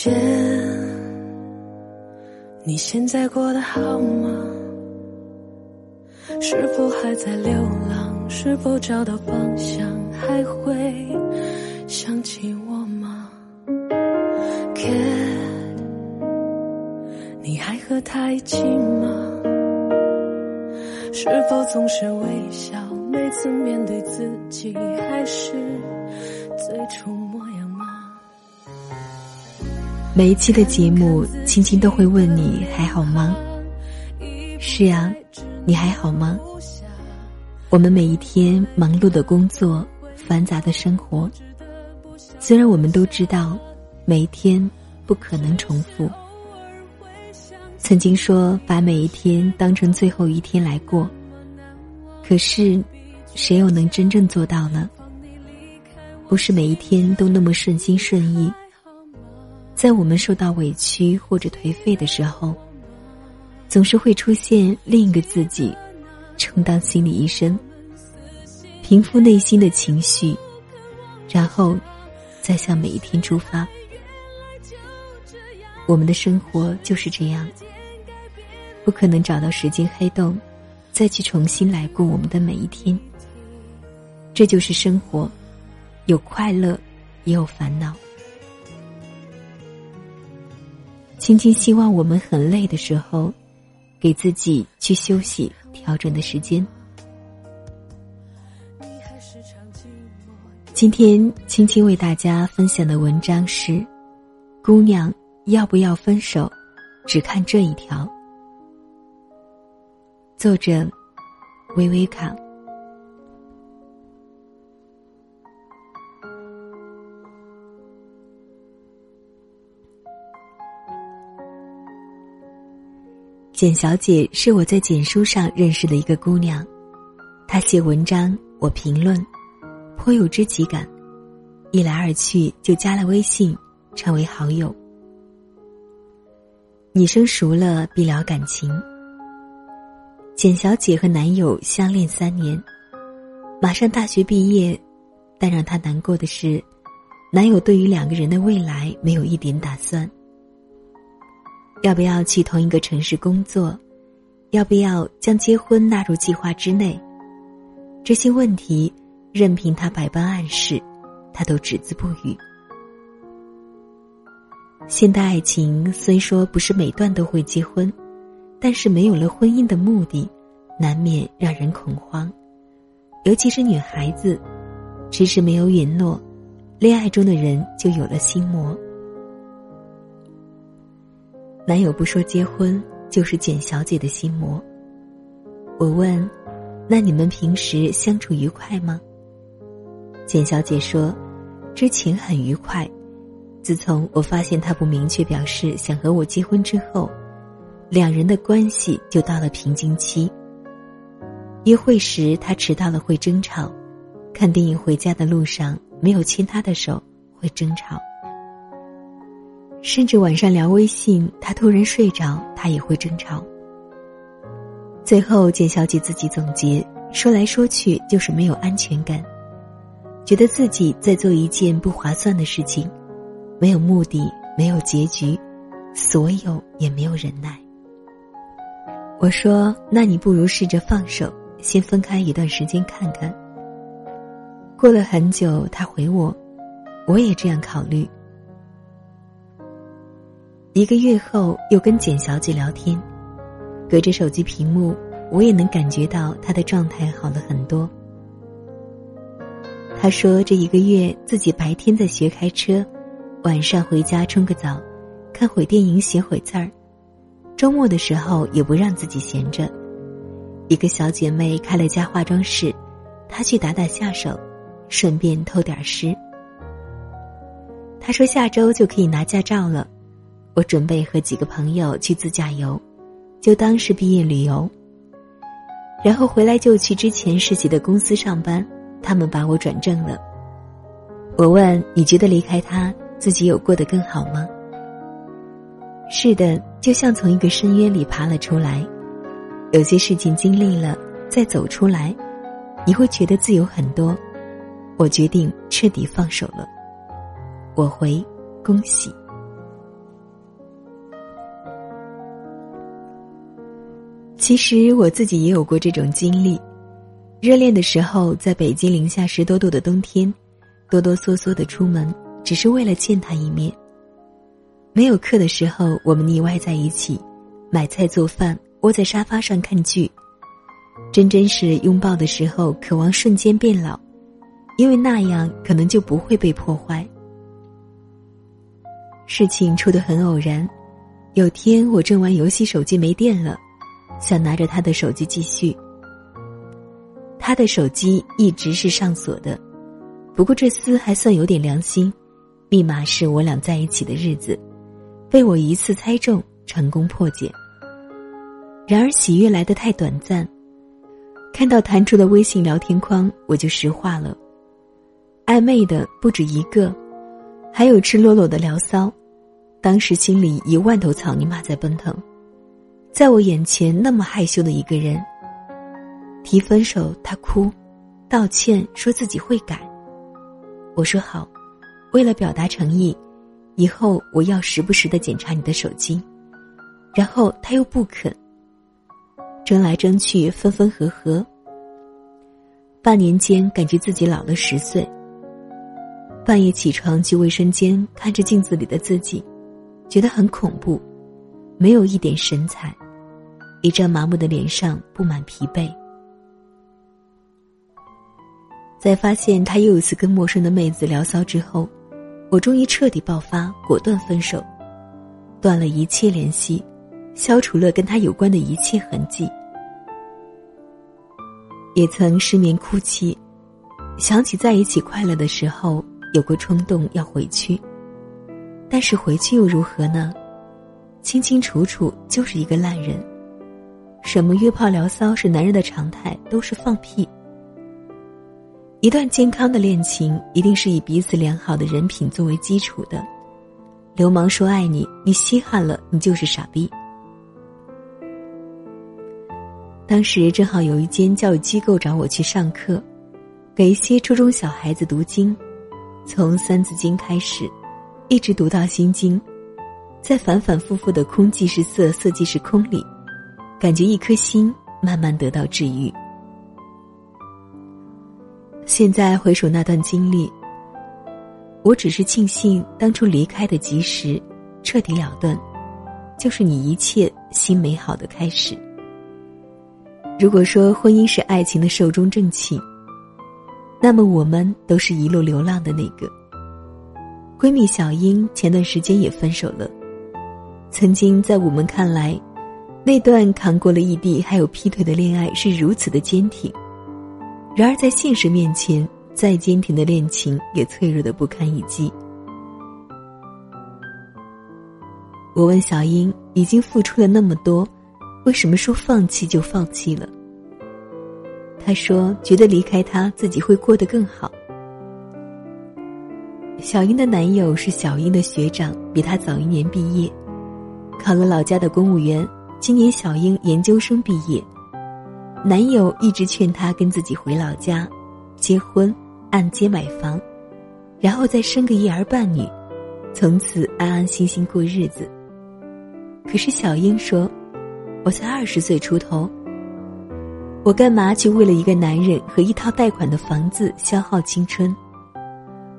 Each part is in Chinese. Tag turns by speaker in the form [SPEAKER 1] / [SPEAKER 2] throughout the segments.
[SPEAKER 1] 见，你现在过得好吗？是否还在流浪？是否找到方向？还会想起我吗？Cat，你还和他一起吗？是否总是微笑？每次面对自己，还是最初模样？
[SPEAKER 2] 每一期的节目，青青都会问你还好吗？是啊，你还好吗？我们每一天忙碌的工作，繁杂的生活，虽然我们都知道，每一天不可能重复。曾经说把每一天当成最后一天来过，可是。谁又能真正做到呢？不是每一天都那么顺心顺意。在我们受到委屈或者颓废的时候，总是会出现另一个自己，充当心理医生，平复内心的情绪，然后再向每一天出发。我们的生活就是这样，不可能找到时间黑洞，再去重新来过我们的每一天。这就是生活，有快乐，也有烦恼。青青希望我们很累的时候，给自己去休息、调整的时间。今天青青为大家分享的文章是：姑娘要不要分手，只看这一条。作者：微微卡。简小姐是我在简书上认识的一个姑娘，她写文章，我评论，颇有知己感，一来二去就加了微信，成为好友。你生熟了，必聊感情。简小姐和男友相恋三年，马上大学毕业，但让她难过的是，男友对于两个人的未来没有一点打算。要不要去同一个城市工作？要不要将结婚纳入计划之内？这些问题，任凭他百般暗示，他都只字不语。现代爱情虽说不是每段都会结婚，但是没有了婚姻的目的，难免让人恐慌。尤其是女孩子，迟迟没有允诺，恋爱中的人就有了心魔。男友不说结婚，就是简小姐的心魔。我问：“那你们平时相处愉快吗？”简小姐说：“之前很愉快，自从我发现他不明确表示想和我结婚之后，两人的关系就到了瓶颈期。约会时他迟到了会争吵，看电影回家的路上没有牵他的手会争吵。”甚至晚上聊微信，他突然睡着，他也会争吵。最后，简小姐自己总结，说来说去就是没有安全感，觉得自己在做一件不划算的事情，没有目的，没有结局，所有也没有忍耐。我说：“那你不如试着放手，先分开一段时间看看。”过了很久，他回我：“我也这样考虑。”一个月后，又跟简小姐聊天，隔着手机屏幕，我也能感觉到她的状态好了很多。她说：“这一个月自己白天在学开车，晚上回家冲个澡，看会电影，写会字儿，周末的时候也不让自己闲着。一个小姐妹开了家化妆室，她去打打下手，顺便偷点师。她说下周就可以拿驾照了。”我准备和几个朋友去自驾游，就当是毕业旅游。然后回来就去之前实习的公司上班，他们把我转正了。我问：“你觉得离开他，自己有过得更好吗？”是的，就像从一个深渊里爬了出来。有些事情经历了，再走出来，你会觉得自由很多。我决定彻底放手了。我回：“恭喜。”其实我自己也有过这种经历。热恋的时候，在北京零下十多度的冬天，哆哆嗦嗦的出门，只是为了见他一面。没有课的时候，我们腻歪在一起，买菜做饭，窝在沙发上看剧。真真是拥抱的时候，渴望瞬间变老，因为那样可能就不会被破坏。事情出得很偶然，有天我正玩游戏，手机没电了，想拿着他的手机继续。他的手机一直是上锁的，不过这厮还算有点良心，密码是我俩在一起的日子。被我一次猜中，成功破解。然而喜悦来得太短暂，看到弹出的微信聊天框，我就石化了。暧昧的不止一个，还有赤裸裸的聊骚。当时心里一万头草泥马在奔腾，在我眼前那么害羞的一个人，提分手他哭，道歉说自己会改。我说好，为了表达诚意。以后我要时不时的检查你的手机，然后他又不肯。争来争去，分分合合。半年间，感觉自己老了十岁。半夜起床去卫生间，看着镜子里的自己，觉得很恐怖，没有一点神采，一张麻木的脸上布满疲惫。在发现他又一次跟陌生的妹子聊骚之后。我终于彻底爆发，果断分手，断了一切联系，消除了跟他有关的一切痕迹。也曾失眠哭泣，想起在一起快乐的时候，有过冲动要回去。但是回去又如何呢？清清楚楚就是一个烂人。什么约炮聊骚是男人的常态，都是放屁。一段健康的恋情，一定是以彼此良好的人品作为基础的。流氓说爱你，你稀罕了，你就是傻逼。当时正好有一间教育机构找我去上课，给一些初中小孩子读经，从《三字经》开始，一直读到《心经》，在反反复复的“空即是色，色即是空”里，感觉一颗心慢慢得到治愈。现在回首那段经历，我只是庆幸当初离开的及时，彻底了断，就是你一切新美好的开始。如果说婚姻是爱情的寿终正寝，那么我们都是一路流浪的那个。闺蜜小英前段时间也分手了，曾经在我们看来，那段扛过了异地还有劈腿的恋爱是如此的坚挺。然而，在现实面前，再坚挺的恋情也脆弱的不堪一击。我问小英：“已经付出了那么多，为什么说放弃就放弃了？”她说：“觉得离开他，自己会过得更好。”小英的男友是小英的学长，比她早一年毕业，考了老家的公务员。今年小英研究生毕业。男友一直劝她跟自己回老家，结婚，按揭买房，然后再生个一儿半女，从此安安心心过日子。可是小英说：“我才二十岁出头，我干嘛去为了一个男人和一套贷款的房子消耗青春？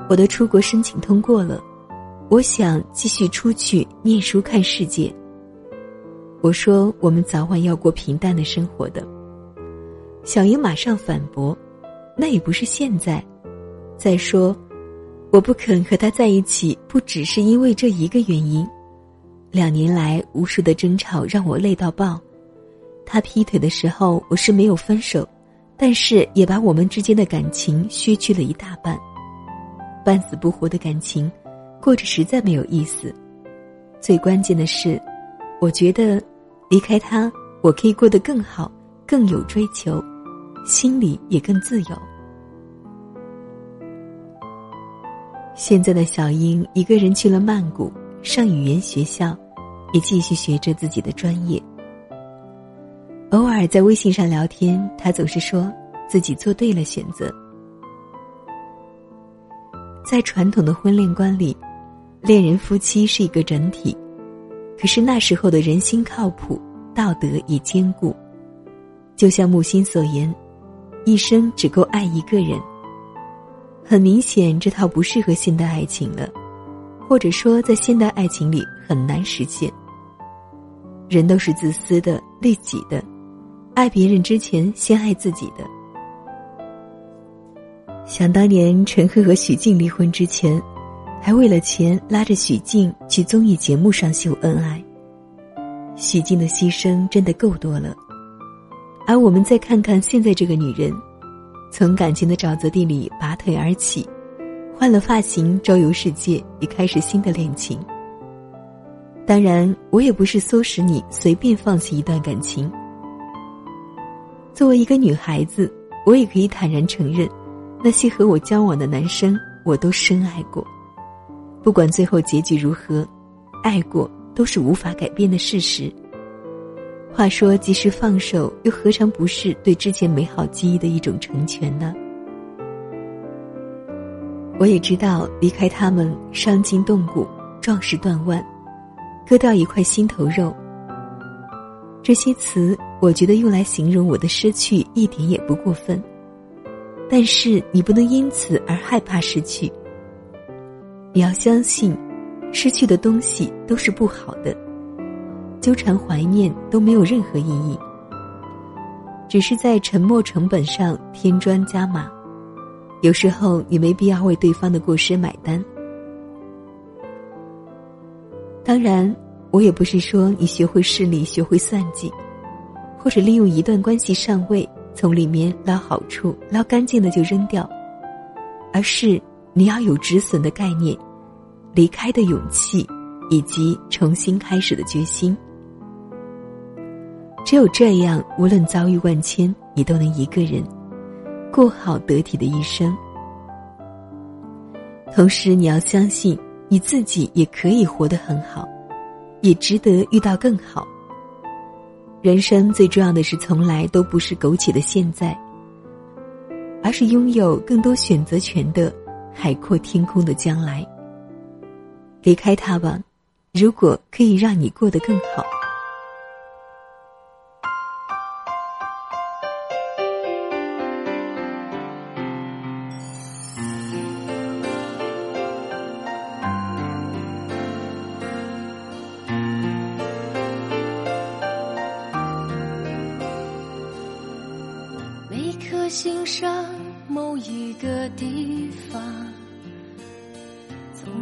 [SPEAKER 2] 我的出国申请通过了，我想继续出去念书看世界。”我说：“我们早晚要过平淡的生活的。”小英马上反驳：“那也不是现在。再说，我不肯和他在一起，不只是因为这一个原因。两年来无数的争吵让我累到爆。他劈腿的时候，我是没有分手，但是也把我们之间的感情削去了一大半。半死不活的感情，过着实在没有意思。最关键的是，我觉得离开他，我可以过得更好，更有追求。”心里也更自由。现在的小英一个人去了曼谷上语言学校，也继续学着自己的专业。偶尔在微信上聊天，他总是说自己做对了选择。在传统的婚恋观里，恋人夫妻是一个整体，可是那时候的人心靠谱，道德也坚固，就像木心所言，一生只够爱一个人。很明显，这套不适合现代爱情了，或者说，在现代爱情里很难实现。人都是自私的、利己的，爱别人之前先爱自己的。想当年，陈赫和许静离婚之前，还为了钱拉着许静去综艺节目上秀恩爱。许静的牺牲真的够多了，而我们再看看现在这个女人，从感情的沼泽地里拔腿而起，换了发型周游世界，也开始新的恋情。当然，我也不是唆使你随便放弃一段感情。作为一个女孩子，我也可以坦然承认，那些和我交往的男生，我都深爱过。不管最后结局如何，爱过都是无法改变的事实。话说，及时放手，又何尝不是对之前美好记忆的一种成全呢？我也知道，离开他们，伤筋动骨，壮士断腕。割掉一块心头肉。这些词，我觉得用来形容我的失去一点也不过分。但是你不能因此而害怕失去。你要相信，失去的东西都是不好的，纠缠怀念都没有任何意义，只是在沉默成本上添砖加码。有时候你没必要为对方的过失买单。当然，我也不是说你学会势利、学会算计，或者利用一段关系上位，从里面捞好处、捞干净的就扔掉，而是你要有止损的概念、离开的勇气，以及重新开始的决心。只有这样，无论遭遇万千，你都能一个人过好得体的一生。同时，你要相信。你自己也可以活得很好，也值得遇到更好。人生最重要的是，从来都不是苟且的现在，而是拥有更多选择权的海阔天空的将来。离开他吧，如果可以让你过得更好。
[SPEAKER 1] 每颗心上某一个地方，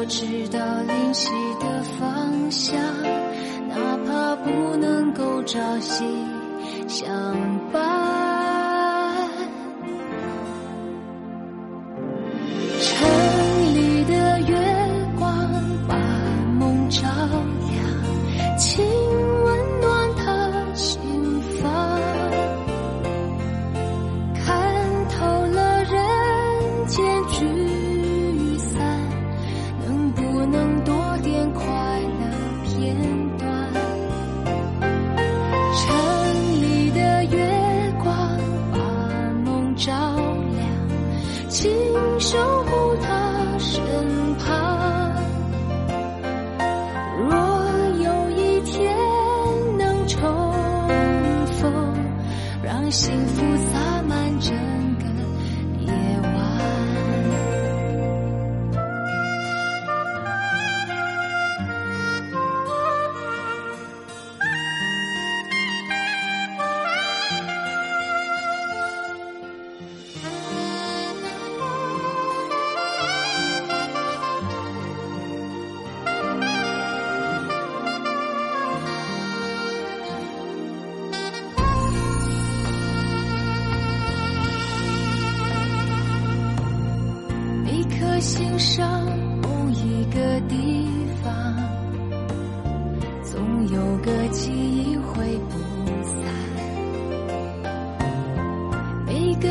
[SPEAKER 1] 我知道灵犀的方向，哪怕不能够朝夕相伴。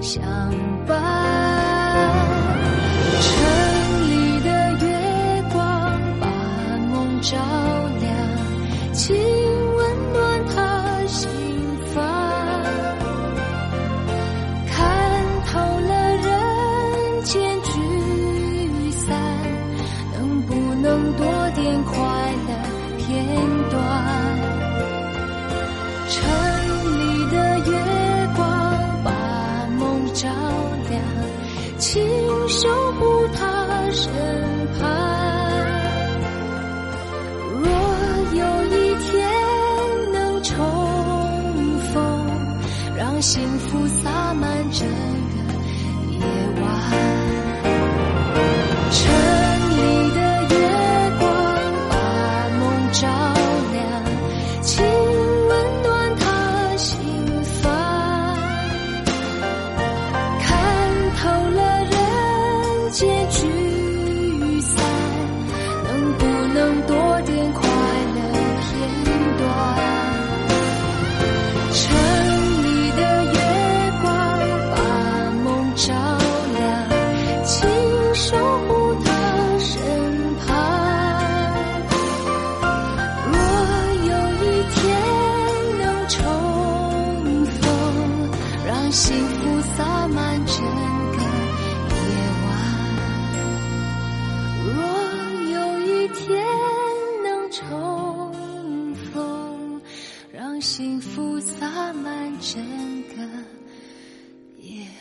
[SPEAKER 1] 相伴。幸福洒满整个夜晚。就洒满整个夜。